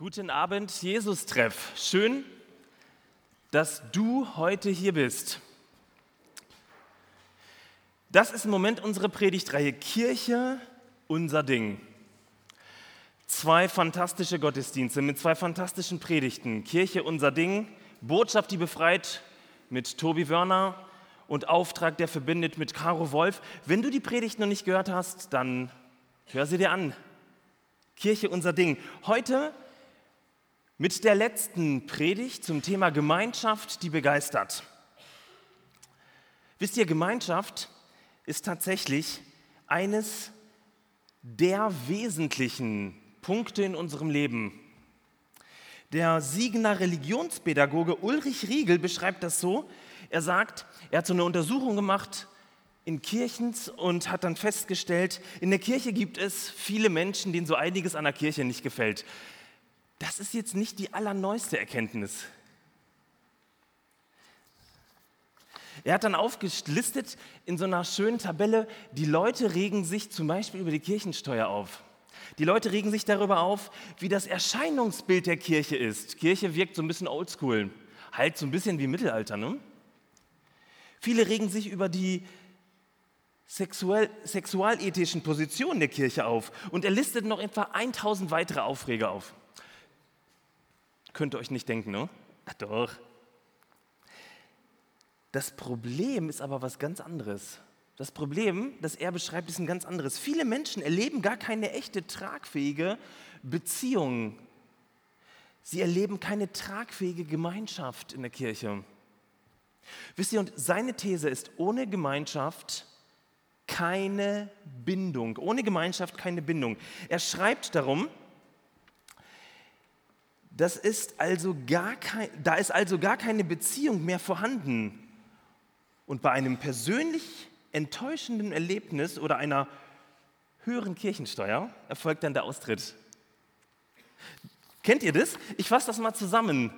Guten Abend, Jesus-Treff. Schön, dass du heute hier bist. Das ist im Moment unsere Predigtreihe Kirche, unser Ding. Zwei fantastische Gottesdienste mit zwei fantastischen Predigten. Kirche, unser Ding, Botschaft, die befreit mit Tobi Wörner und Auftrag, der verbindet mit Caro Wolf. Wenn du die Predigt noch nicht gehört hast, dann hör sie dir an. Kirche, unser Ding. Heute mit der letzten Predigt zum Thema Gemeinschaft, die begeistert. Wisst ihr, Gemeinschaft ist tatsächlich eines der wesentlichen Punkte in unserem Leben. Der Siegener Religionspädagoge Ulrich Riegel beschreibt das so. Er sagt, er hat so eine Untersuchung gemacht in Kirchens und hat dann festgestellt, in der Kirche gibt es viele Menschen, denen so einiges an der Kirche nicht gefällt. Das ist jetzt nicht die allerneueste Erkenntnis. Er hat dann aufgelistet in so einer schönen Tabelle, die Leute regen sich zum Beispiel über die Kirchensteuer auf. Die Leute regen sich darüber auf, wie das Erscheinungsbild der Kirche ist. Kirche wirkt so ein bisschen oldschool, halt so ein bisschen wie Mittelalter. Ne? Viele regen sich über die sexuell, sexualethischen Positionen der Kirche auf und er listet noch etwa 1000 weitere Aufreger auf. Könnt ihr euch nicht denken, ne? Ach doch. Das Problem ist aber was ganz anderes. Das Problem, das er beschreibt, ist ein ganz anderes. Viele Menschen erleben gar keine echte tragfähige Beziehung. Sie erleben keine tragfähige Gemeinschaft in der Kirche. Wisst ihr, und seine These ist, ohne Gemeinschaft keine Bindung. Ohne Gemeinschaft keine Bindung. Er schreibt darum, das ist also gar kein, da ist also gar keine Beziehung mehr vorhanden. Und bei einem persönlich enttäuschenden Erlebnis oder einer höheren Kirchensteuer erfolgt dann der Austritt. Kennt ihr das? Ich fasse das mal zusammen,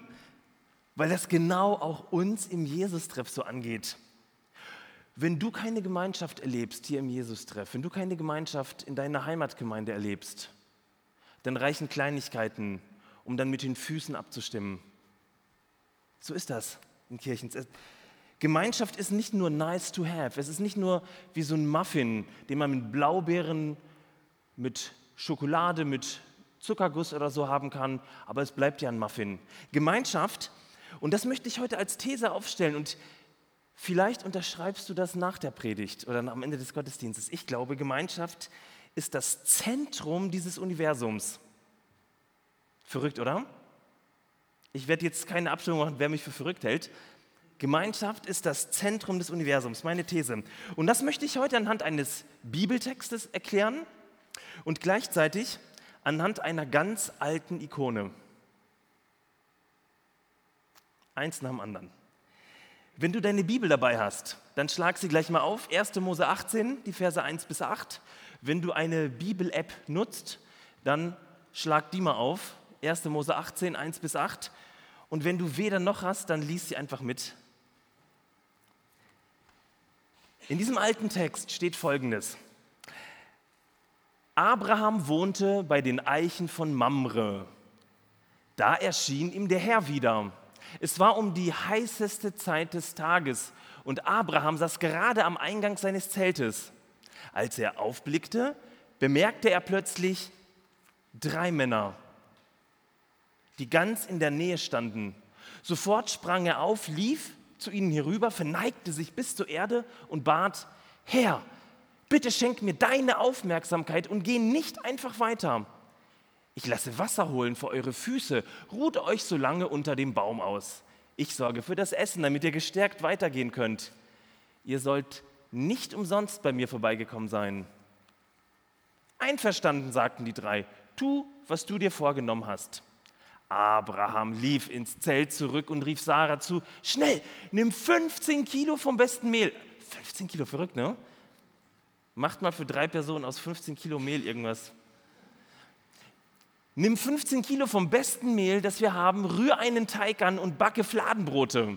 weil das genau auch uns im Jesus-Treff so angeht. Wenn du keine Gemeinschaft erlebst hier im Jesus-Treff, wenn du keine Gemeinschaft in deiner Heimatgemeinde erlebst, dann reichen Kleinigkeiten um dann mit den Füßen abzustimmen. So ist das in Kirchen. Gemeinschaft ist nicht nur nice to have. Es ist nicht nur wie so ein Muffin, den man mit Blaubeeren, mit Schokolade, mit Zuckerguss oder so haben kann, aber es bleibt ja ein Muffin. Gemeinschaft, und das möchte ich heute als These aufstellen und vielleicht unterschreibst du das nach der Predigt oder am Ende des Gottesdienstes. Ich glaube, Gemeinschaft ist das Zentrum dieses Universums. Verrückt, oder? Ich werde jetzt keine Abstimmung machen, wer mich für verrückt hält. Gemeinschaft ist das Zentrum des Universums, meine These. Und das möchte ich heute anhand eines Bibeltextes erklären und gleichzeitig anhand einer ganz alten Ikone. Eins nach dem anderen. Wenn du deine Bibel dabei hast, dann schlag sie gleich mal auf. 1. Mose 18, die Verse 1 bis 8. Wenn du eine Bibel-App nutzt, dann schlag die mal auf. 1. Mose 18, 1 bis 8. Und wenn du weder noch hast, dann lies sie einfach mit. In diesem alten Text steht folgendes. Abraham wohnte bei den Eichen von Mamre. Da erschien ihm der Herr wieder. Es war um die heißeste Zeit des Tages und Abraham saß gerade am Eingang seines Zeltes. Als er aufblickte, bemerkte er plötzlich drei Männer die ganz in der Nähe standen. Sofort sprang er auf, lief zu ihnen herüber, verneigte sich bis zur Erde und bat, Herr, bitte schenk mir deine Aufmerksamkeit und geh nicht einfach weiter. Ich lasse Wasser holen vor eure Füße, ruht euch so lange unter dem Baum aus. Ich sorge für das Essen, damit ihr gestärkt weitergehen könnt. Ihr sollt nicht umsonst bei mir vorbeigekommen sein. Einverstanden, sagten die drei, tu, was du dir vorgenommen hast. Abraham lief ins Zelt zurück und rief Sarah zu, schnell, nimm 15 Kilo vom besten Mehl. 15 Kilo, verrückt, ne? Macht mal für drei Personen aus 15 Kilo Mehl irgendwas. Nimm 15 Kilo vom besten Mehl, das wir haben, rühr einen Teig an und backe Fladenbrote.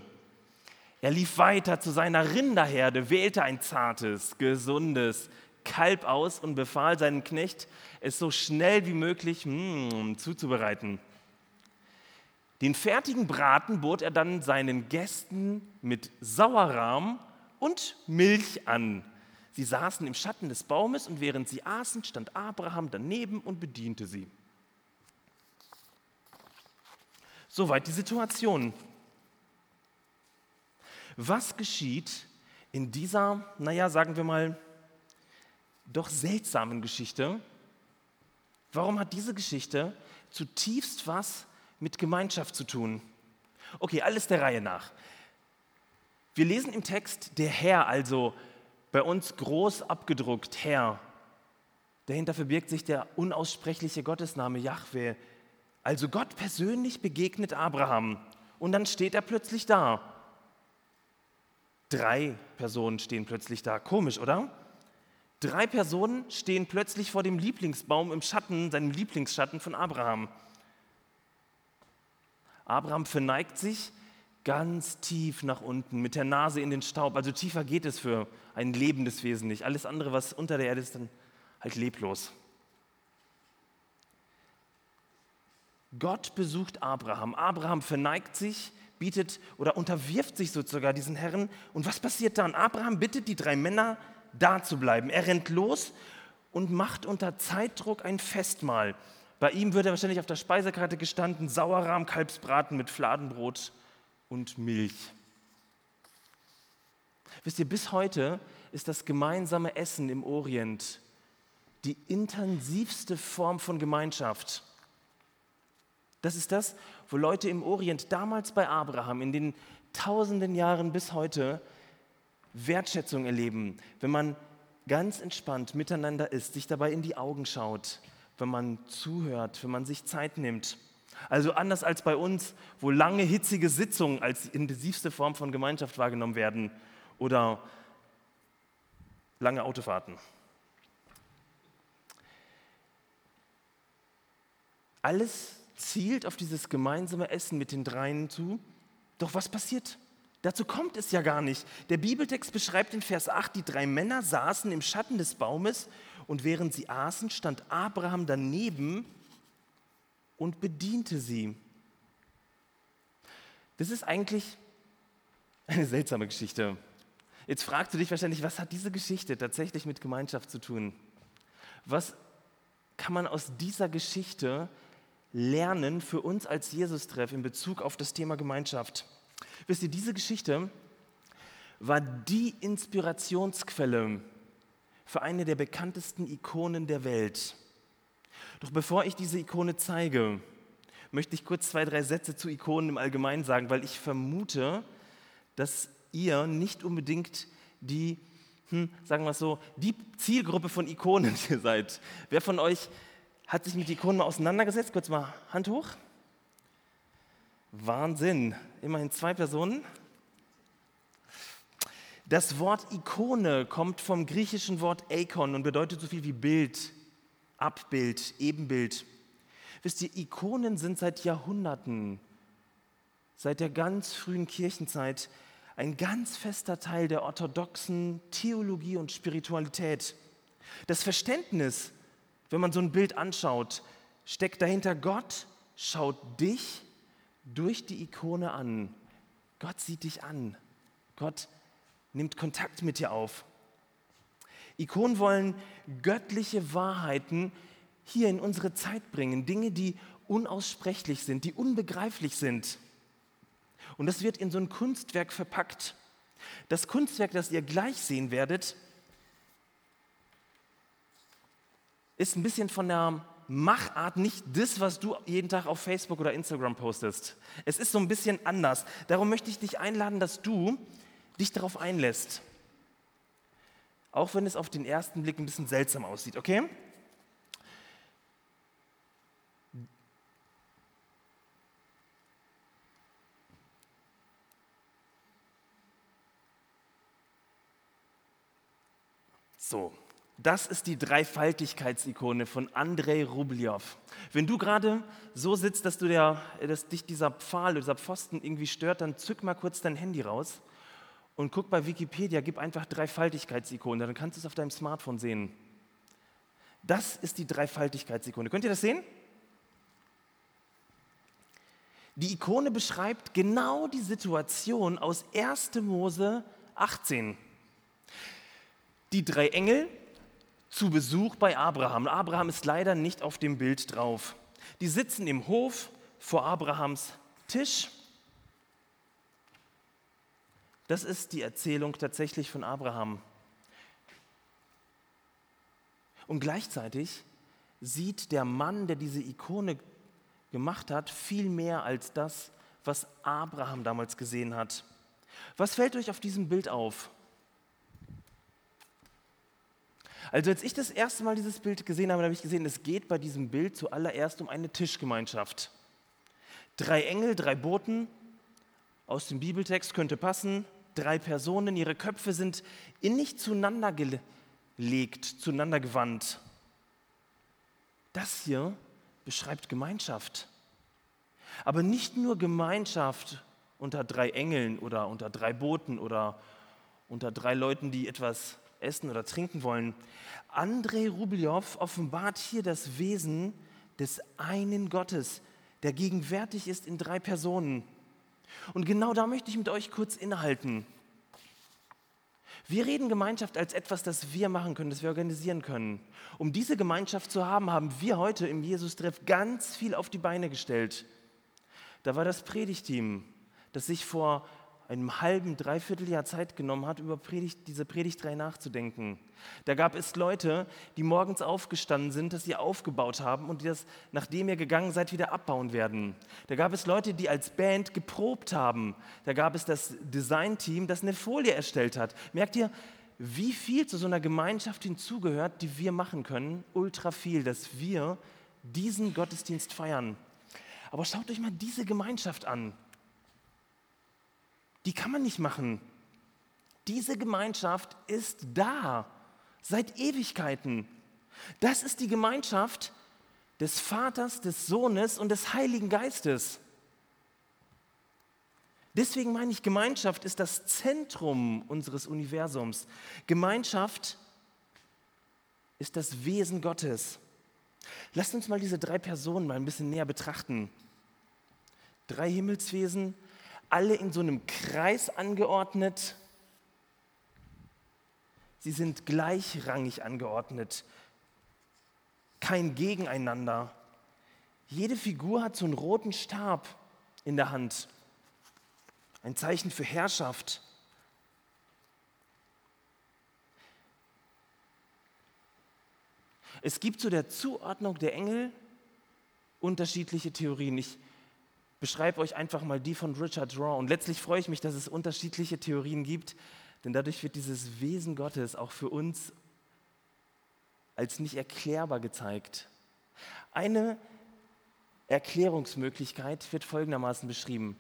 Er lief weiter zu seiner Rinderherde, wählte ein zartes, gesundes Kalb aus und befahl seinem Knecht, es so schnell wie möglich mm, zuzubereiten. Den fertigen Braten bot er dann seinen Gästen mit Sauerrahm und Milch an. Sie saßen im Schatten des Baumes und während sie aßen, stand Abraham daneben und bediente sie. Soweit die Situation. Was geschieht in dieser, naja, sagen wir mal, doch seltsamen Geschichte? Warum hat diese Geschichte zutiefst was mit Gemeinschaft zu tun? Okay, alles der Reihe nach. Wir lesen im Text der Herr, also bei uns groß abgedruckt, Herr. Dahinter verbirgt sich der unaussprechliche Gottesname Yahweh. Also Gott persönlich begegnet Abraham und dann steht er plötzlich da. Drei Personen stehen plötzlich da. Komisch, oder? Drei Personen stehen plötzlich vor dem Lieblingsbaum im Schatten, seinem Lieblingsschatten von Abraham. Abraham verneigt sich ganz tief nach unten, mit der Nase in den Staub. Also tiefer geht es für ein lebendes Wesen nicht. Alles andere, was unter der Erde ist, dann halt leblos. Gott besucht Abraham. Abraham verneigt sich, bietet oder unterwirft sich sogar diesen Herren. Und was passiert dann? Abraham bittet die drei Männer, da zu bleiben. Er rennt los und macht unter Zeitdruck ein Festmahl. Bei ihm würde wahrscheinlich auf der Speisekarte gestanden Sauerrahm, Kalbsbraten mit Fladenbrot und Milch. Wisst ihr, bis heute ist das gemeinsame Essen im Orient die intensivste Form von Gemeinschaft. Das ist das, wo Leute im Orient damals bei Abraham in den tausenden Jahren bis heute Wertschätzung erleben, wenn man ganz entspannt miteinander ist, sich dabei in die Augen schaut, wenn man zuhört, wenn man sich Zeit nimmt. Also anders als bei uns, wo lange hitzige Sitzungen als intensivste Form von Gemeinschaft wahrgenommen werden oder lange Autofahrten. Alles zielt auf dieses gemeinsame Essen mit den dreien zu. Doch was passiert? Dazu kommt es ja gar nicht. Der Bibeltext beschreibt in Vers 8, die drei Männer saßen im Schatten des Baumes und während sie aßen, stand Abraham daneben und bediente sie. Das ist eigentlich eine seltsame Geschichte. Jetzt fragst du dich wahrscheinlich, was hat diese Geschichte tatsächlich mit Gemeinschaft zu tun? Was kann man aus dieser Geschichte lernen für uns als Jesus-Treff in Bezug auf das Thema Gemeinschaft? Wisst ihr, diese Geschichte war die Inspirationsquelle für eine der bekanntesten Ikonen der Welt. Doch bevor ich diese Ikone zeige, möchte ich kurz zwei, drei Sätze zu Ikonen im Allgemeinen sagen, weil ich vermute, dass ihr nicht unbedingt die, hm, sagen wir es so, die Zielgruppe von Ikonen hier seid. Wer von euch hat sich mit Ikonen mal auseinandergesetzt? Kurz mal Hand hoch. Wahnsinn. Immerhin zwei Personen. Das Wort Ikone kommt vom griechischen Wort Eikon und bedeutet so viel wie Bild, Abbild, Ebenbild. Wisst ihr, Ikonen sind seit Jahrhunderten, seit der ganz frühen Kirchenzeit, ein ganz fester Teil der orthodoxen Theologie und Spiritualität. Das Verständnis, wenn man so ein Bild anschaut, steckt dahinter, Gott schaut dich durch die Ikone an. Gott sieht dich an. Gott nimmt Kontakt mit dir auf. Ikonen wollen göttliche Wahrheiten hier in unsere Zeit bringen, Dinge, die unaussprechlich sind, die unbegreiflich sind. Und das wird in so ein Kunstwerk verpackt. Das Kunstwerk, das ihr gleich sehen werdet, ist ein bisschen von der Machart nicht das, was du jeden Tag auf Facebook oder Instagram postest. Es ist so ein bisschen anders. Darum möchte ich dich einladen, dass du dich darauf einlässt. Auch wenn es auf den ersten Blick ein bisschen seltsam aussieht, okay? So, das ist die Dreifaltigkeitsikone von Andrei Rubljow. Wenn du gerade so sitzt, dass, du der, dass dich dieser Pfahl, dieser Pfosten irgendwie stört, dann zück mal kurz dein Handy raus und guck bei Wikipedia, gib einfach Dreifaltigkeitsikone, dann kannst du es auf deinem Smartphone sehen. Das ist die Dreifaltigkeitsikone. Könnt ihr das sehen? Die Ikone beschreibt genau die Situation aus 1. Mose 18. Die drei Engel zu Besuch bei Abraham. Abraham ist leider nicht auf dem Bild drauf. Die sitzen im Hof vor Abrahams Tisch. Das ist die Erzählung tatsächlich von Abraham. Und gleichzeitig sieht der Mann, der diese Ikone gemacht hat, viel mehr als das, was Abraham damals gesehen hat. Was fällt euch auf diesem Bild auf? Also als ich das erste Mal dieses Bild gesehen habe, habe ich gesehen, es geht bei diesem Bild zuallererst um eine Tischgemeinschaft. Drei Engel, drei Boten, aus dem Bibeltext könnte passen, drei Personen, ihre Köpfe sind innig zueinander gelegt, zueinander gewandt. Das hier beschreibt Gemeinschaft. Aber nicht nur Gemeinschaft unter drei Engeln oder unter drei Booten oder unter drei Leuten, die etwas essen oder trinken wollen. Andrei Rublev offenbart hier das Wesen des einen Gottes, der gegenwärtig ist in drei Personen. Und genau da möchte ich mit euch kurz innehalten. Wir reden Gemeinschaft als etwas, das wir machen können, das wir organisieren können. Um diese Gemeinschaft zu haben, haben wir heute im Jesus-Treff ganz viel auf die Beine gestellt. Da war das Predigteam, das sich vor einem halben, dreiviertel Jahr Zeit genommen hat, über Predigt, diese Predigtreihe nachzudenken. Da gab es Leute, die morgens aufgestanden sind, das sie aufgebaut haben und die das, nachdem ihr gegangen seid, wieder abbauen werden. Da gab es Leute, die als Band geprobt haben. Da gab es das Designteam, das eine Folie erstellt hat. Merkt ihr, wie viel zu so einer Gemeinschaft hinzugehört, die wir machen können? Ultra viel, dass wir diesen Gottesdienst feiern. Aber schaut euch mal diese Gemeinschaft an die kann man nicht machen. Diese Gemeinschaft ist da, seit Ewigkeiten. Das ist die Gemeinschaft des Vaters, des Sohnes und des Heiligen Geistes. Deswegen meine ich, Gemeinschaft ist das Zentrum unseres Universums. Gemeinschaft ist das Wesen Gottes. Lasst uns mal diese drei Personen mal ein bisschen näher betrachten. Drei Himmelswesen, alle in so einem Kreis angeordnet. Sie sind gleichrangig angeordnet, kein Gegeneinander. Jede Figur hat so einen roten Stab in der Hand, ein Zeichen für Herrschaft. Es gibt zu der Zuordnung der Engel unterschiedliche Theorien. Ich beschreibe euch einfach mal die von Richard Raw. Und letztlich freue ich mich, dass es unterschiedliche Theorien gibt, denn dadurch wird dieses Wesen Gottes auch für uns als nicht erklärbar gezeigt. Eine Erklärungsmöglichkeit wird folgendermaßen beschrieben.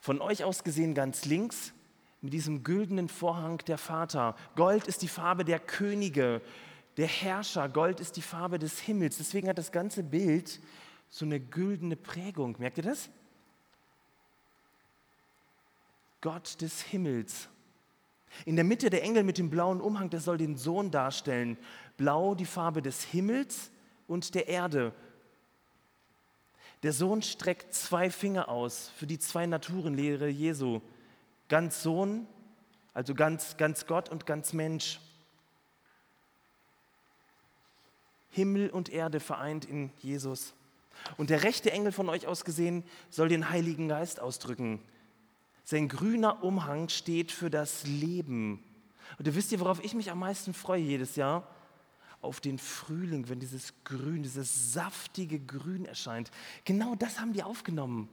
Von euch aus gesehen ganz links mit diesem güldenen Vorhang der Vater. Gold ist die Farbe der Könige, der Herrscher. Gold ist die Farbe des Himmels. Deswegen hat das ganze Bild so eine güldene Prägung. Merkt ihr das? Gott des Himmels. In der Mitte der Engel mit dem blauen Umhang, der soll den Sohn darstellen. Blau die Farbe des Himmels und der Erde. Der Sohn streckt zwei Finger aus für die zwei Naturenlehre Jesu. Ganz Sohn, also ganz, ganz Gott und ganz Mensch. Himmel und Erde vereint in Jesus. Und der rechte Engel von euch aus gesehen soll den Heiligen Geist ausdrücken. Sein grüner Umhang steht für das Leben. Und ihr wisst ihr, worauf ich mich am meisten freue jedes Jahr? Auf den Frühling, wenn dieses Grün, dieses saftige Grün erscheint. Genau das haben die aufgenommen.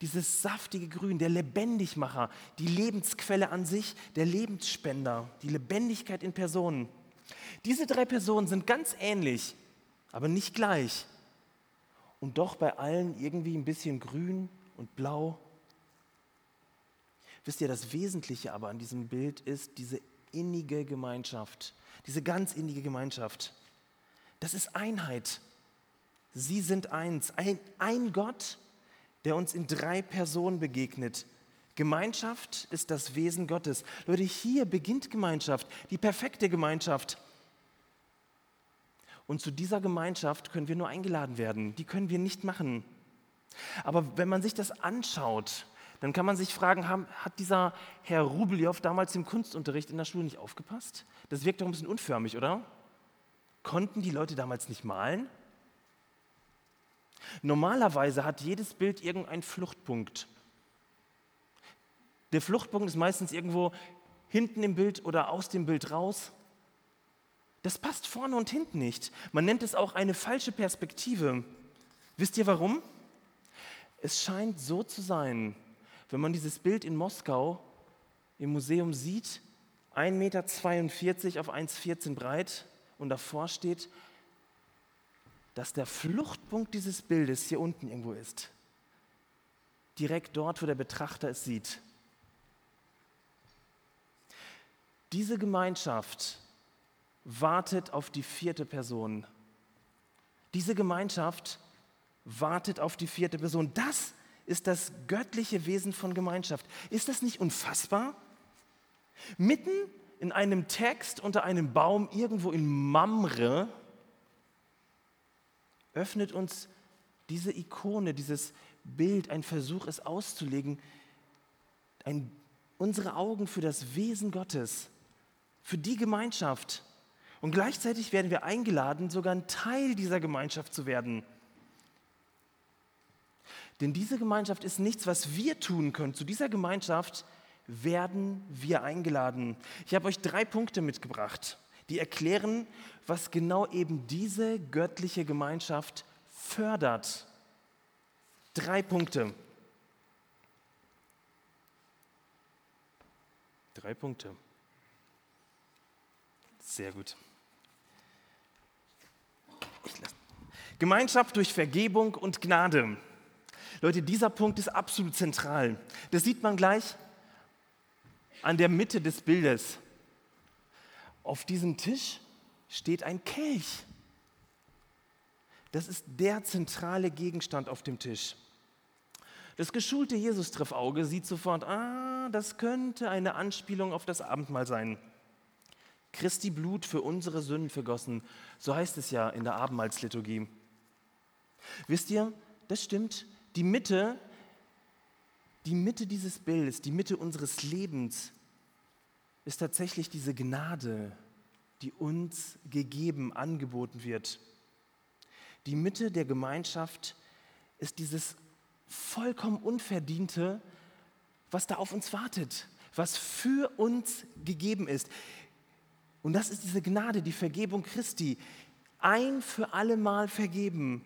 Dieses saftige Grün, der Lebendigmacher, die Lebensquelle an sich, der Lebensspender, die Lebendigkeit in Personen. Diese drei Personen sind ganz ähnlich, aber nicht gleich und doch bei allen irgendwie ein bisschen grün und blau. Wisst ihr, das Wesentliche aber an diesem Bild ist diese innige Gemeinschaft, diese ganz innige Gemeinschaft. Das ist Einheit. Sie sind eins. Ein, ein Gott, der uns in drei Personen begegnet. Gemeinschaft ist das Wesen Gottes. Leute, hier beginnt Gemeinschaft, die perfekte Gemeinschaft. Und zu dieser Gemeinschaft können wir nur eingeladen werden. Die können wir nicht machen. Aber wenn man sich das anschaut, dann kann man sich fragen, hat dieser Herr Rubeljow damals im Kunstunterricht in der Schule nicht aufgepasst? Das wirkt doch ein bisschen unförmig, oder? Konnten die Leute damals nicht malen? Normalerweise hat jedes Bild irgendeinen Fluchtpunkt. Der Fluchtpunkt ist meistens irgendwo hinten im Bild oder aus dem Bild raus. Das passt vorne und hinten nicht. Man nennt es auch eine falsche Perspektive. Wisst ihr warum? Es scheint so zu sein, wenn man dieses Bild in Moskau im Museum sieht, 1,42 Meter auf 1,14 breit und davor steht, dass der Fluchtpunkt dieses Bildes hier unten irgendwo ist. Direkt dort, wo der Betrachter es sieht. Diese Gemeinschaft wartet auf die vierte Person. Diese Gemeinschaft wartet auf die vierte Person. Das ist das göttliche Wesen von Gemeinschaft. Ist das nicht unfassbar? Mitten in einem Text unter einem Baum irgendwo in Mamre öffnet uns diese Ikone, dieses Bild, ein Versuch, es auszulegen, ein, unsere Augen für das Wesen Gottes, für die Gemeinschaft. Und gleichzeitig werden wir eingeladen, sogar ein Teil dieser Gemeinschaft zu werden. Denn diese Gemeinschaft ist nichts, was wir tun können. Zu dieser Gemeinschaft werden wir eingeladen. Ich habe euch drei Punkte mitgebracht, die erklären, was genau eben diese göttliche Gemeinschaft fördert. Drei Punkte. Drei Punkte. Sehr gut. Gemeinschaft durch Vergebung und Gnade. Leute, dieser Punkt ist absolut zentral. Das sieht man gleich an der Mitte des Bildes. Auf diesem Tisch steht ein Kelch. Das ist der zentrale Gegenstand auf dem Tisch. Das geschulte Jesus-Treffauge sieht sofort, ah, das könnte eine Anspielung auf das Abendmahl sein. Christi Blut für unsere Sünden vergossen, so heißt es ja in der Abendmahlsliturgie. Wisst ihr, das stimmt, die Mitte, die Mitte dieses Bildes, die Mitte unseres Lebens ist tatsächlich diese Gnade, die uns gegeben, angeboten wird. Die Mitte der Gemeinschaft ist dieses vollkommen Unverdiente, was da auf uns wartet, was für uns gegeben ist. Und das ist diese Gnade, die Vergebung Christi. Ein für alle Mal vergeben.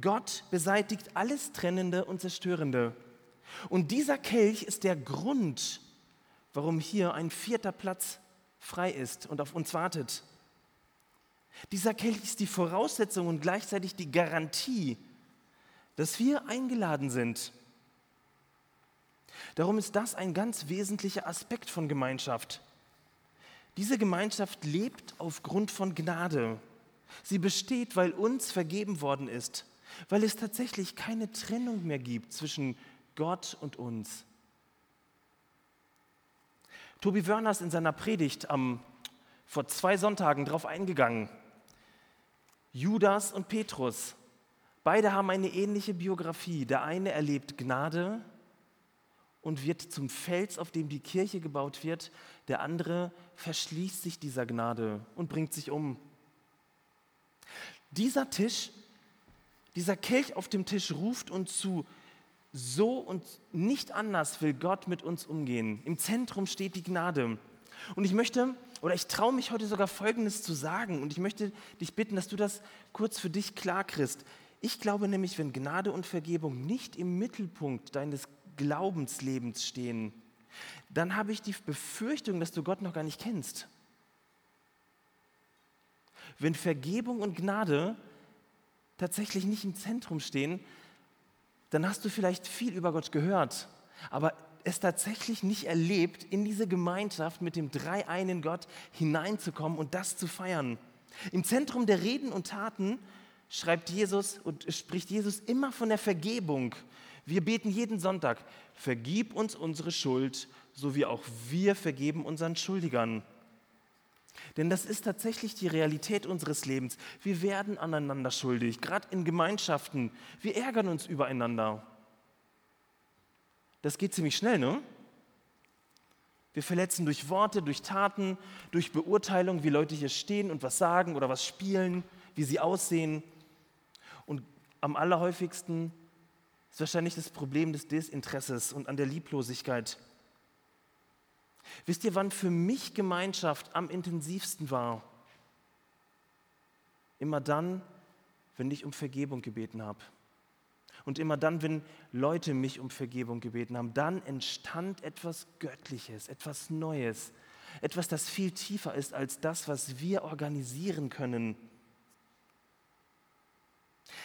Gott beseitigt alles Trennende und Zerstörende. Und dieser Kelch ist der Grund, warum hier ein vierter Platz frei ist und auf uns wartet. Dieser Kelch ist die Voraussetzung und gleichzeitig die Garantie, dass wir eingeladen sind. Darum ist das ein ganz wesentlicher Aspekt von Gemeinschaft. Diese Gemeinschaft lebt aufgrund von Gnade. Sie besteht, weil uns vergeben worden ist, weil es tatsächlich keine Trennung mehr gibt zwischen Gott und uns. Tobi Wörner ist in seiner Predigt am, vor zwei Sonntagen darauf eingegangen. Judas und Petrus, beide haben eine ähnliche Biografie. Der eine erlebt Gnade und wird zum Fels, auf dem die Kirche gebaut wird. Der andere verschließt sich dieser Gnade und bringt sich um. Dieser Tisch, dieser Kelch auf dem Tisch ruft uns zu, so und nicht anders will Gott mit uns umgehen. Im Zentrum steht die Gnade. Und ich möchte, oder ich traue mich heute sogar Folgendes zu sagen, und ich möchte dich bitten, dass du das kurz für dich klar kriegst. Ich glaube nämlich, wenn Gnade und Vergebung nicht im Mittelpunkt deines Glaubenslebens stehen, dann habe ich die Befürchtung, dass du Gott noch gar nicht kennst. Wenn Vergebung und Gnade tatsächlich nicht im Zentrum stehen, dann hast du vielleicht viel über Gott gehört, aber es tatsächlich nicht erlebt, in diese Gemeinschaft mit dem dreieinen Gott hineinzukommen und das zu feiern. Im Zentrum der Reden und Taten schreibt Jesus und spricht Jesus immer von der Vergebung. Wir beten jeden Sonntag, vergib uns unsere Schuld, so wie auch wir vergeben unseren Schuldigern. Denn das ist tatsächlich die Realität unseres Lebens. Wir werden aneinander schuldig, gerade in Gemeinschaften. Wir ärgern uns übereinander. Das geht ziemlich schnell, ne? Wir verletzen durch Worte, durch Taten, durch Beurteilung, wie Leute hier stehen und was sagen oder was spielen, wie sie aussehen. Und am allerhäufigsten ist wahrscheinlich das Problem des Desinteresses und an der Lieblosigkeit. Wisst ihr, wann für mich Gemeinschaft am intensivsten war? Immer dann, wenn ich um Vergebung gebeten habe. Und immer dann, wenn Leute mich um Vergebung gebeten haben, dann entstand etwas Göttliches, etwas Neues, etwas, das viel tiefer ist als das, was wir organisieren können.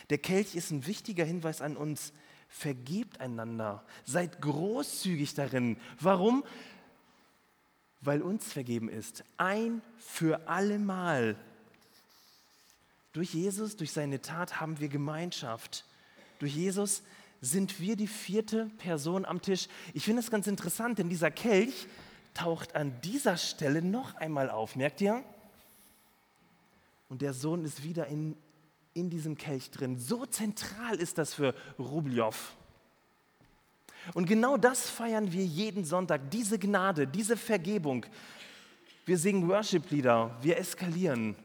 Der Kelch ist ein wichtiger Hinweis an uns. Vergebt einander, seid großzügig darin. Warum? Weil uns vergeben ist. Ein für allemal. Durch Jesus, durch seine Tat haben wir Gemeinschaft. Durch Jesus sind wir die vierte Person am Tisch. Ich finde es ganz interessant, denn dieser Kelch taucht an dieser Stelle noch einmal auf. Merkt ihr? Und der Sohn ist wieder in, in diesem Kelch drin. So zentral ist das für Rubljow. Und genau das feiern wir jeden Sonntag, diese Gnade, diese Vergebung. Wir singen Worship-Lieder, wir eskalieren,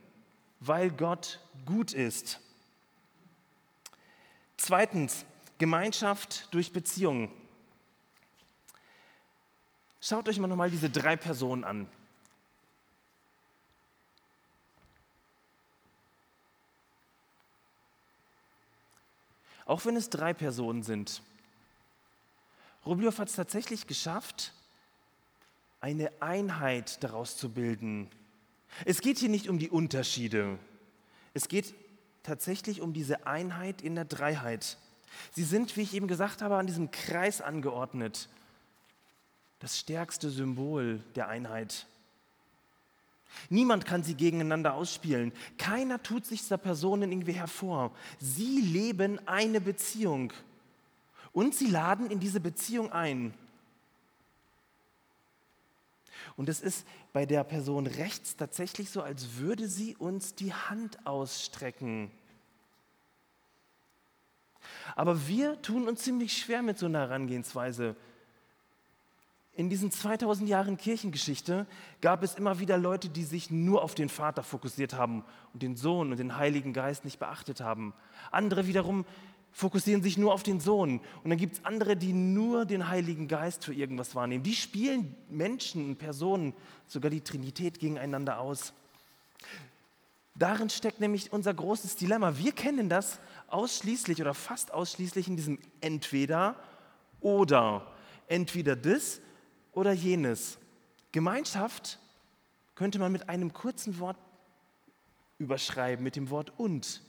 weil Gott gut ist. Zweitens, Gemeinschaft durch Beziehungen. Schaut euch mal nochmal diese drei Personen an. Auch wenn es drei Personen sind, Rubliow hat es tatsächlich geschafft, eine Einheit daraus zu bilden. Es geht hier nicht um die Unterschiede. Es geht tatsächlich um diese Einheit in der Dreiheit. Sie sind, wie ich eben gesagt habe, an diesem Kreis angeordnet. Das stärkste Symbol der Einheit. Niemand kann sie gegeneinander ausspielen. Keiner tut sich dieser Personen irgendwie hervor. Sie leben eine Beziehung und sie laden in diese Beziehung ein. Und es ist bei der Person rechts tatsächlich so, als würde sie uns die Hand ausstrecken. Aber wir tun uns ziemlich schwer mit so einer Herangehensweise. In diesen 2000 Jahren Kirchengeschichte gab es immer wieder Leute, die sich nur auf den Vater fokussiert haben und den Sohn und den Heiligen Geist nicht beachtet haben. Andere wiederum fokussieren sich nur auf den Sohn. Und dann gibt es andere, die nur den Heiligen Geist für irgendwas wahrnehmen. Die spielen Menschen und Personen, sogar die Trinität gegeneinander aus. Darin steckt nämlich unser großes Dilemma. Wir kennen das ausschließlich oder fast ausschließlich in diesem entweder oder. Entweder das oder jenes. Gemeinschaft könnte man mit einem kurzen Wort überschreiben, mit dem Wort und.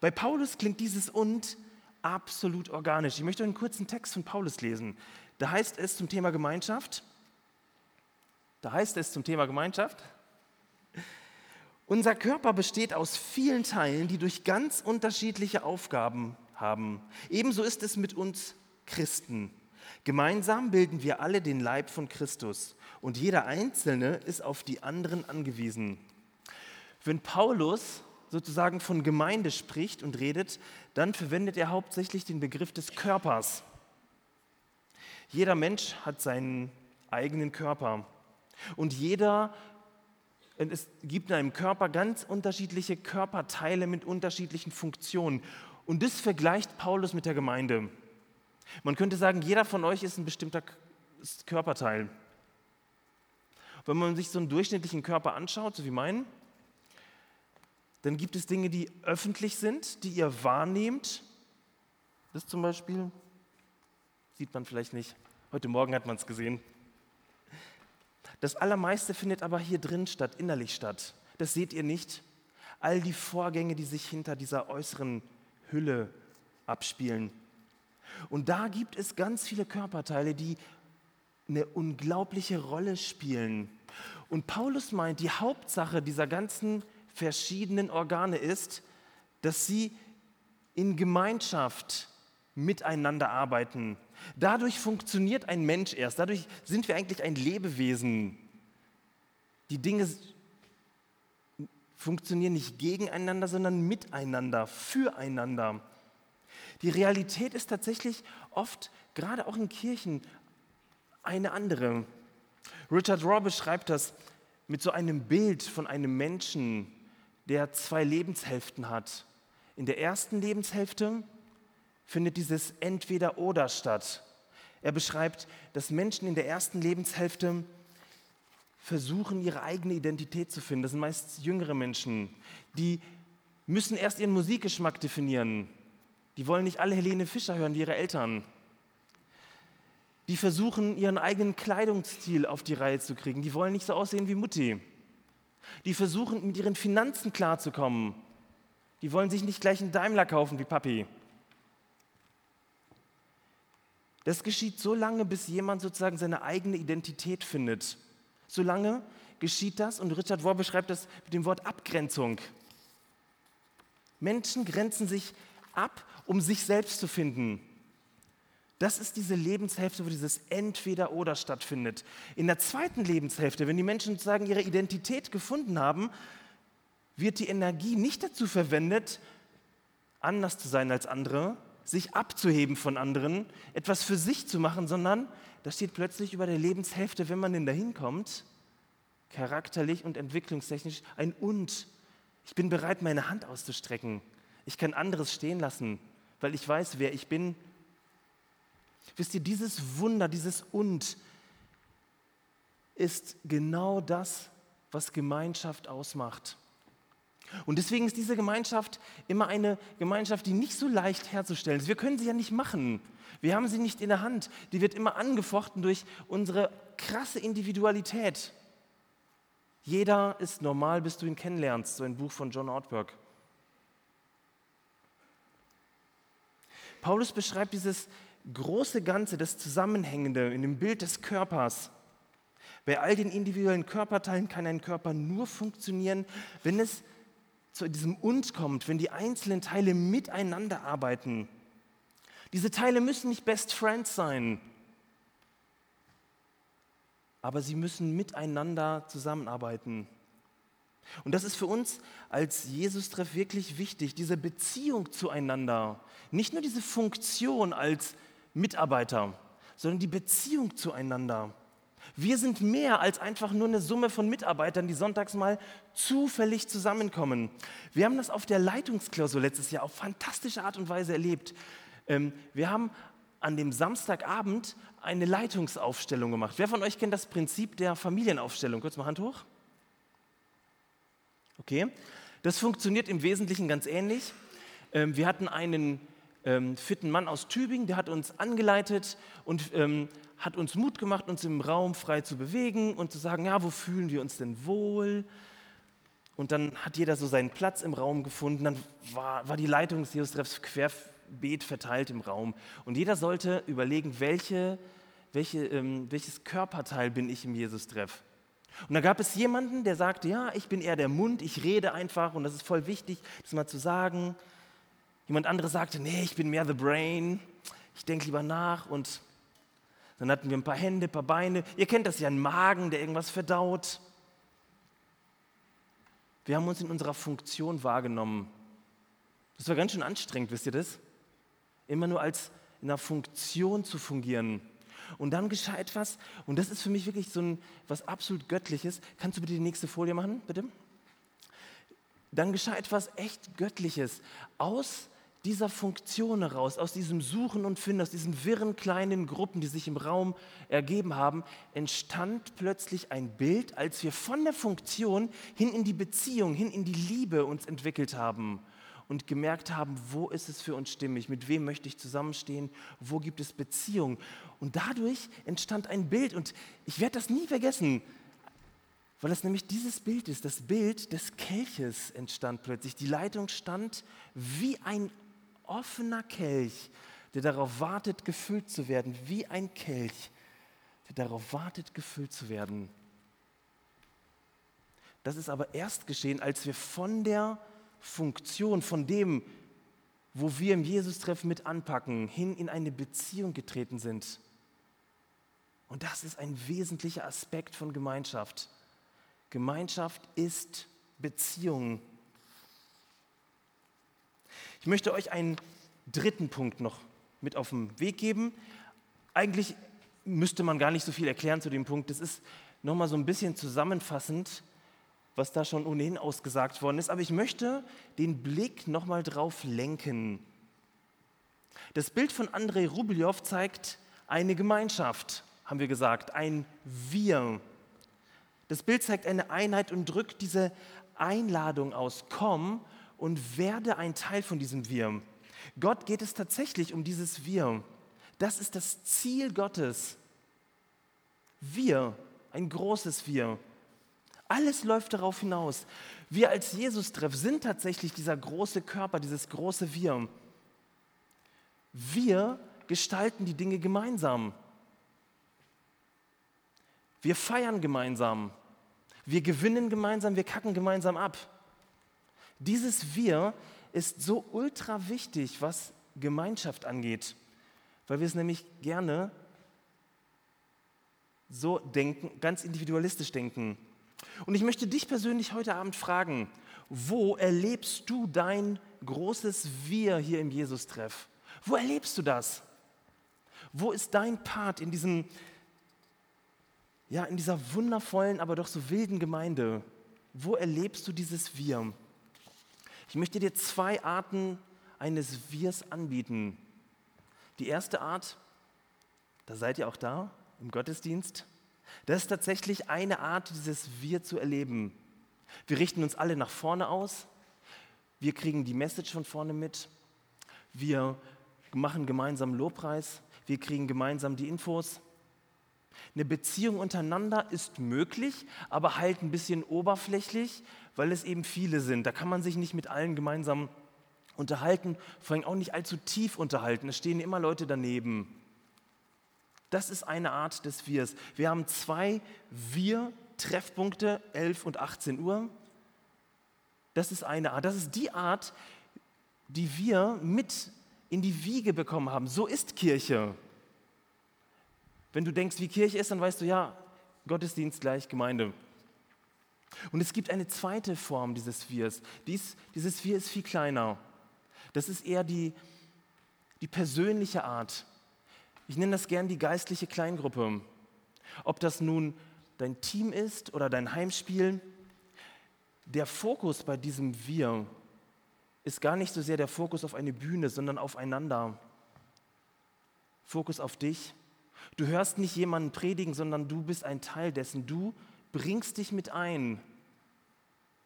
Bei Paulus klingt dieses und absolut organisch. Ich möchte einen kurzen Text von Paulus lesen. Da heißt es zum Thema Gemeinschaft, da heißt es zum Thema Gemeinschaft, unser Körper besteht aus vielen Teilen, die durch ganz unterschiedliche Aufgaben haben. Ebenso ist es mit uns Christen. Gemeinsam bilden wir alle den Leib von Christus und jeder Einzelne ist auf die anderen angewiesen. Wenn Paulus sozusagen von Gemeinde spricht und redet, dann verwendet er hauptsächlich den Begriff des Körpers. Jeder Mensch hat seinen eigenen Körper und jeder es gibt in einem Körper ganz unterschiedliche Körperteile mit unterschiedlichen Funktionen. Und das vergleicht Paulus mit der Gemeinde. Man könnte sagen, jeder von euch ist ein bestimmter Körperteil. Wenn man sich so einen durchschnittlichen Körper anschaut, so wie meinen, dann gibt es Dinge, die öffentlich sind, die ihr wahrnehmt. Das zum Beispiel sieht man vielleicht nicht. Heute Morgen hat man es gesehen. Das Allermeiste findet aber hier drin statt, innerlich statt. Das seht ihr nicht. All die Vorgänge, die sich hinter dieser äußeren Hülle abspielen. Und da gibt es ganz viele Körperteile, die eine unglaubliche Rolle spielen. Und Paulus meint, die Hauptsache dieser ganzen verschiedenen Organe ist, dass sie in Gemeinschaft miteinander arbeiten. Dadurch funktioniert ein Mensch erst, dadurch sind wir eigentlich ein Lebewesen. Die Dinge funktionieren nicht gegeneinander, sondern miteinander, füreinander. Die Realität ist tatsächlich oft, gerade auch in Kirchen, eine andere. Richard Raw beschreibt das mit so einem Bild von einem Menschen, der zwei Lebenshälften hat. In der ersten Lebenshälfte findet dieses Entweder-Oder statt. Er beschreibt, dass Menschen in der ersten Lebenshälfte versuchen, ihre eigene Identität zu finden. Das sind meist jüngere Menschen, die müssen erst ihren Musikgeschmack definieren. Die wollen nicht alle Helene Fischer hören wie ihre Eltern. Die versuchen, ihren eigenen Kleidungsstil auf die Reihe zu kriegen. Die wollen nicht so aussehen wie Mutti. Die versuchen, mit ihren Finanzen klarzukommen. Die wollen sich nicht gleich einen Daimler kaufen wie Papi. Das geschieht so lange, bis jemand sozusagen seine eigene Identität findet. So lange geschieht das, und Richard Rohr beschreibt das mit dem Wort Abgrenzung. Menschen grenzen sich ab, um sich selbst zu finden. Das ist diese Lebenshälfte, wo dieses Entweder-Oder stattfindet. In der zweiten Lebenshälfte, wenn die Menschen sozusagen ihre Identität gefunden haben, wird die Energie nicht dazu verwendet, anders zu sein als andere, sich abzuheben von anderen, etwas für sich zu machen, sondern da steht plötzlich über der Lebenshälfte, wenn man denn dahin kommt, charakterlich und entwicklungstechnisch ein Und. Ich bin bereit, meine Hand auszustrecken. Ich kann anderes stehen lassen, weil ich weiß, wer ich bin. Wisst ihr, dieses Wunder, dieses Und ist genau das, was Gemeinschaft ausmacht. Und deswegen ist diese Gemeinschaft immer eine Gemeinschaft, die nicht so leicht herzustellen ist. Wir können sie ja nicht machen. Wir haben sie nicht in der Hand. Die wird immer angefochten durch unsere krasse Individualität. Jeder ist normal, bis du ihn kennenlernst, so ein Buch von John Ortberg. Paulus beschreibt dieses große Ganze, das Zusammenhängende in dem Bild des Körpers. Bei all den individuellen Körperteilen kann ein Körper nur funktionieren, wenn es zu diesem Und kommt, wenn die einzelnen Teile miteinander arbeiten. Diese Teile müssen nicht Best Friends sein, aber sie müssen miteinander zusammenarbeiten. Und das ist für uns als Jesus-Treff wirklich wichtig, diese Beziehung zueinander. Nicht nur diese Funktion als Mitarbeiter, sondern die Beziehung zueinander. Wir sind mehr als einfach nur eine Summe von Mitarbeitern, die sonntags mal zufällig zusammenkommen. Wir haben das auf der Leitungsklausur letztes Jahr auf fantastische Art und Weise erlebt. Ähm, wir haben an dem Samstagabend eine Leitungsaufstellung gemacht. Wer von euch kennt das Prinzip der Familienaufstellung? Kurz mal Hand hoch. Okay. Das funktioniert im Wesentlichen ganz ähnlich. Ähm, wir hatten einen ähm, fitten Mann aus Tübingen, der hat uns angeleitet und hat uns Mut gemacht, uns im Raum frei zu bewegen und zu sagen, ja, wo fühlen wir uns denn wohl? Und dann hat jeder so seinen Platz im Raum gefunden. Dann war, war die Leitung des Jesus-Treffs querbeet verteilt im Raum. Und jeder sollte überlegen, welche, welche, ähm, welches Körperteil bin ich im Jesus-Treff. Und da gab es jemanden, der sagte, ja, ich bin eher der Mund, ich rede einfach und das ist voll wichtig, das mal zu sagen. Jemand anderes sagte, nee, ich bin mehr the brain, ich denke lieber nach und dann hatten wir ein paar Hände, ein paar Beine. Ihr kennt das ja, ein Magen, der irgendwas verdaut. Wir haben uns in unserer Funktion wahrgenommen. Das war ganz schön anstrengend, wisst ihr das? Immer nur als in einer Funktion zu fungieren. Und dann geschah etwas, und das ist für mich wirklich so ein, was absolut Göttliches. Kannst du bitte die nächste Folie machen, bitte? Dann geschah etwas echt Göttliches. Aus dieser Funktion heraus, aus diesem Suchen und Finden, aus diesen wirren kleinen Gruppen, die sich im Raum ergeben haben, entstand plötzlich ein Bild, als wir von der Funktion hin in die Beziehung, hin in die Liebe uns entwickelt haben und gemerkt haben, wo ist es für uns stimmig, mit wem möchte ich zusammenstehen, wo gibt es Beziehung. Und dadurch entstand ein Bild und ich werde das nie vergessen, weil es nämlich dieses Bild ist, das Bild des Kelches entstand plötzlich. Die Leitung stand wie ein offener Kelch, der darauf wartet, gefüllt zu werden, wie ein Kelch, der darauf wartet, gefüllt zu werden. Das ist aber erst geschehen, als wir von der Funktion, von dem, wo wir im Jesus-Treff mit anpacken, hin in eine Beziehung getreten sind. Und das ist ein wesentlicher Aspekt von Gemeinschaft. Gemeinschaft ist Beziehung. Ich möchte euch einen dritten Punkt noch mit auf den Weg geben. Eigentlich müsste man gar nicht so viel erklären zu dem Punkt. Das ist nochmal so ein bisschen zusammenfassend, was da schon ohnehin ausgesagt worden ist. Aber ich möchte den Blick nochmal drauf lenken. Das Bild von Andrei Rublev zeigt eine Gemeinschaft, haben wir gesagt, ein Wir. Das Bild zeigt eine Einheit und drückt diese Einladung aus. Komm und werde ein Teil von diesem Wir. Gott geht es tatsächlich um dieses Wir. Das ist das Ziel Gottes. Wir, ein großes Wir. Alles läuft darauf hinaus. Wir als Jesus-Treff sind tatsächlich dieser große Körper, dieses große Wir. Wir gestalten die Dinge gemeinsam. Wir feiern gemeinsam. Wir gewinnen gemeinsam, wir kacken gemeinsam ab. Dieses Wir ist so ultra wichtig, was Gemeinschaft angeht, weil wir es nämlich gerne so denken, ganz individualistisch denken. Und ich möchte dich persönlich heute Abend fragen, wo erlebst du dein großes Wir hier im Jesus-Treff? Wo erlebst du das? Wo ist dein Part in diesem, ja, in dieser wundervollen, aber doch so wilden Gemeinde? Wo erlebst du dieses Wir? Ich möchte dir zwei Arten eines Wirs anbieten. Die erste Art, da seid ihr auch da im Gottesdienst, das ist tatsächlich eine Art, dieses Wir zu erleben. Wir richten uns alle nach vorne aus, wir kriegen die Message von vorne mit, wir machen gemeinsam Lobpreis, wir kriegen gemeinsam die Infos. Eine Beziehung untereinander ist möglich, aber halt ein bisschen oberflächlich, weil es eben viele sind. Da kann man sich nicht mit allen gemeinsam unterhalten, vor allem auch nicht allzu tief unterhalten. Es stehen immer Leute daneben. Das ist eine Art des Wirs. Wir haben zwei Wir-Treffpunkte, 11 und 18 Uhr. Das ist eine Art. Das ist die Art, die wir mit in die Wiege bekommen haben. So ist Kirche. Wenn du denkst, wie Kirche ist, dann weißt du, ja, Gottesdienst gleich Gemeinde. Und es gibt eine zweite Form dieses Wirs. Dies, dieses Wir ist viel kleiner. Das ist eher die, die persönliche Art. Ich nenne das gern die geistliche Kleingruppe. Ob das nun dein Team ist oder dein Heimspiel, der Fokus bei diesem Wir ist gar nicht so sehr der Fokus auf eine Bühne, sondern aufeinander. Fokus auf dich. Du hörst nicht jemanden predigen, sondern du bist ein Teil dessen. Du bringst dich mit ein.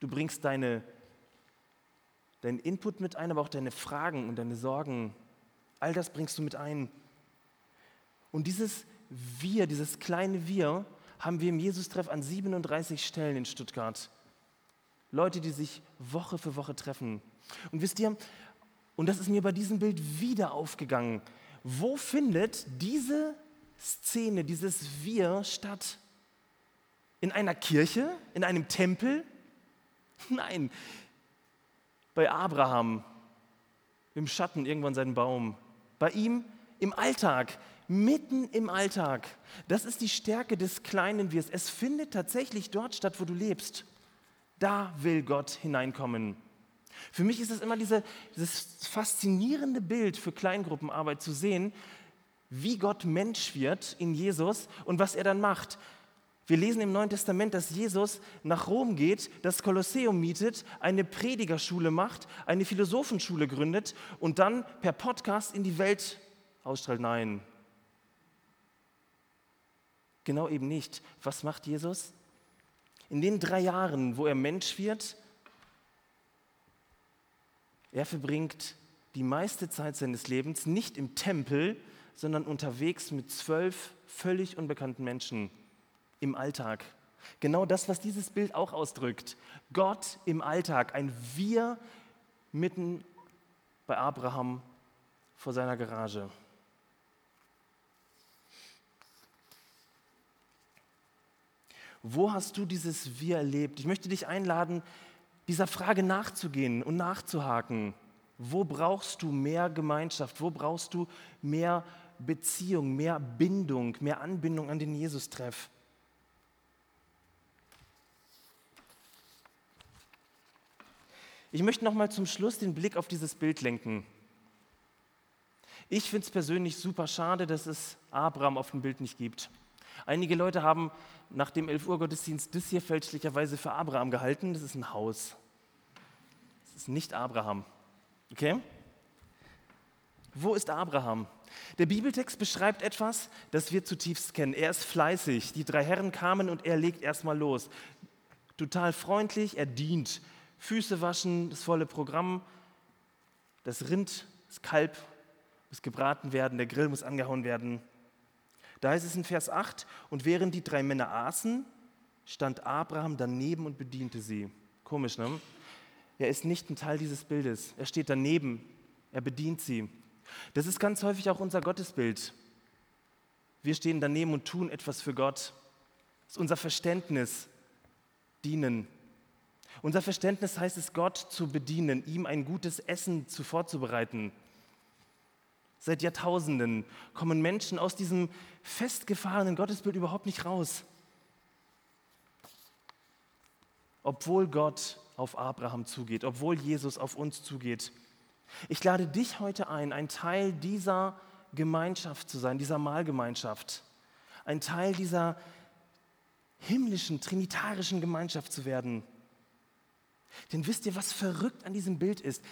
Du bringst deine, deinen Input mit ein, aber auch deine Fragen und deine Sorgen. All das bringst du mit ein. Und dieses Wir, dieses kleine Wir, haben wir im Jesus-Treff an 37 Stellen in Stuttgart. Leute, die sich Woche für Woche treffen. Und wisst ihr, und das ist mir bei diesem Bild wieder aufgegangen, wo findet diese Szene, dieses Wir statt? In einer Kirche? In einem Tempel? Nein, bei Abraham im Schatten irgendwann seinen Baum. Bei ihm im Alltag, mitten im Alltag. Das ist die Stärke des kleinen Wirs. Es findet tatsächlich dort statt, wo du lebst. Da will Gott hineinkommen. Für mich ist es immer diese, dieses faszinierende Bild für Kleingruppenarbeit zu sehen, wie Gott Mensch wird in Jesus und was er dann macht. Wir lesen im Neuen Testament, dass Jesus nach Rom geht, das Kolosseum mietet, eine Predigerschule macht, eine Philosophenschule gründet und dann per Podcast in die Welt ausstrahlt. Nein, Genau eben nicht. Was macht Jesus? In den drei Jahren, wo er Mensch wird, er verbringt die meiste Zeit seines Lebens nicht im Tempel, sondern unterwegs mit zwölf völlig unbekannten Menschen im Alltag. Genau das, was dieses Bild auch ausdrückt. Gott im Alltag, ein Wir mitten bei Abraham vor seiner Garage. Wo hast du dieses Wir erlebt? Ich möchte dich einladen, dieser Frage nachzugehen und nachzuhaken. Wo brauchst du mehr Gemeinschaft? Wo brauchst du mehr Beziehung, mehr Bindung, mehr Anbindung an den Jesus-Treff? Ich möchte noch mal zum Schluss den Blick auf dieses Bild lenken. Ich finde es persönlich super schade, dass es Abraham auf dem Bild nicht gibt. Einige Leute haben nach dem 11 Uhr Gottesdienst das hier fälschlicherweise für Abraham gehalten. Das ist ein Haus. Das ist nicht Abraham. Okay? Wo ist Abraham? Der Bibeltext beschreibt etwas, das wir zutiefst kennen. Er ist fleißig. Die drei Herren kamen und er legt erstmal los. Total freundlich, er dient. Füße waschen, das volle Programm. Das Rind, das Kalb muss gebraten werden, der Grill muss angehauen werden. Da heißt es in Vers 8, und während die drei Männer aßen, stand Abraham daneben und bediente sie. Komisch, ne? Er ist nicht ein Teil dieses Bildes. Er steht daneben, er bedient sie. Das ist ganz häufig auch unser Gottesbild. Wir stehen daneben und tun etwas für Gott. Das ist unser Verständnis, dienen. Unser Verständnis heißt es, Gott zu bedienen, ihm ein gutes Essen zu vorzubereiten. Seit Jahrtausenden kommen Menschen aus diesem festgefahrenen Gottesbild überhaupt nicht raus. Obwohl Gott auf Abraham zugeht, obwohl Jesus auf uns zugeht. Ich lade dich heute ein, ein Teil dieser Gemeinschaft zu sein, dieser Mahlgemeinschaft, ein Teil dieser himmlischen, trinitarischen Gemeinschaft zu werden. Denn wisst ihr, was verrückt an diesem Bild ist?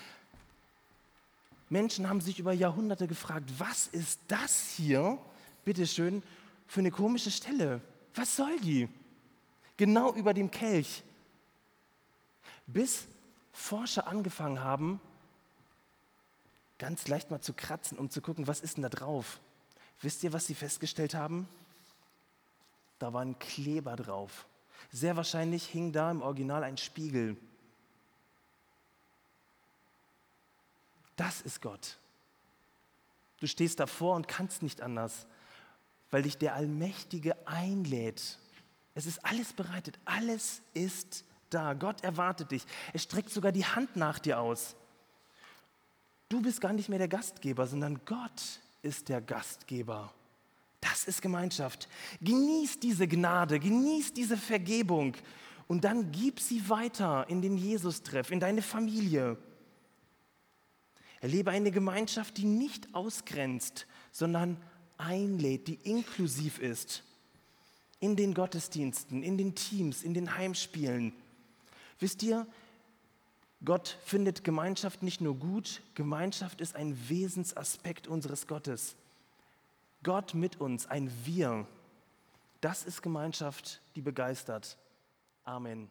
Menschen haben sich über Jahrhunderte gefragt, was ist das hier, bitteschön, für eine komische Stelle? Was soll die? Genau über dem Kelch. Bis Forscher angefangen haben, ganz leicht mal zu kratzen, um zu gucken, was ist denn da drauf. Wisst ihr, was sie festgestellt haben? Da war ein Kleber drauf. Sehr wahrscheinlich hing da im Original ein Spiegel. Das ist Gott. Du stehst davor und kannst nicht anders, weil dich der Allmächtige einlädt. Es ist alles bereitet, alles ist da. Gott erwartet dich. Er streckt sogar die Hand nach dir aus. Du bist gar nicht mehr der Gastgeber, sondern Gott ist der Gastgeber. Das ist Gemeinschaft. Genieß diese Gnade, genieß diese Vergebung und dann gib sie weiter in den Jesus-Treff, in deine Familie. Erlebe eine Gemeinschaft, die nicht ausgrenzt, sondern einlädt, die inklusiv ist. In den Gottesdiensten, in den Teams, in den Heimspielen. Wisst ihr, Gott findet Gemeinschaft nicht nur gut, Gemeinschaft ist ein Wesensaspekt unseres Gottes. Gott mit uns, ein Wir. Das ist Gemeinschaft, die begeistert. Amen.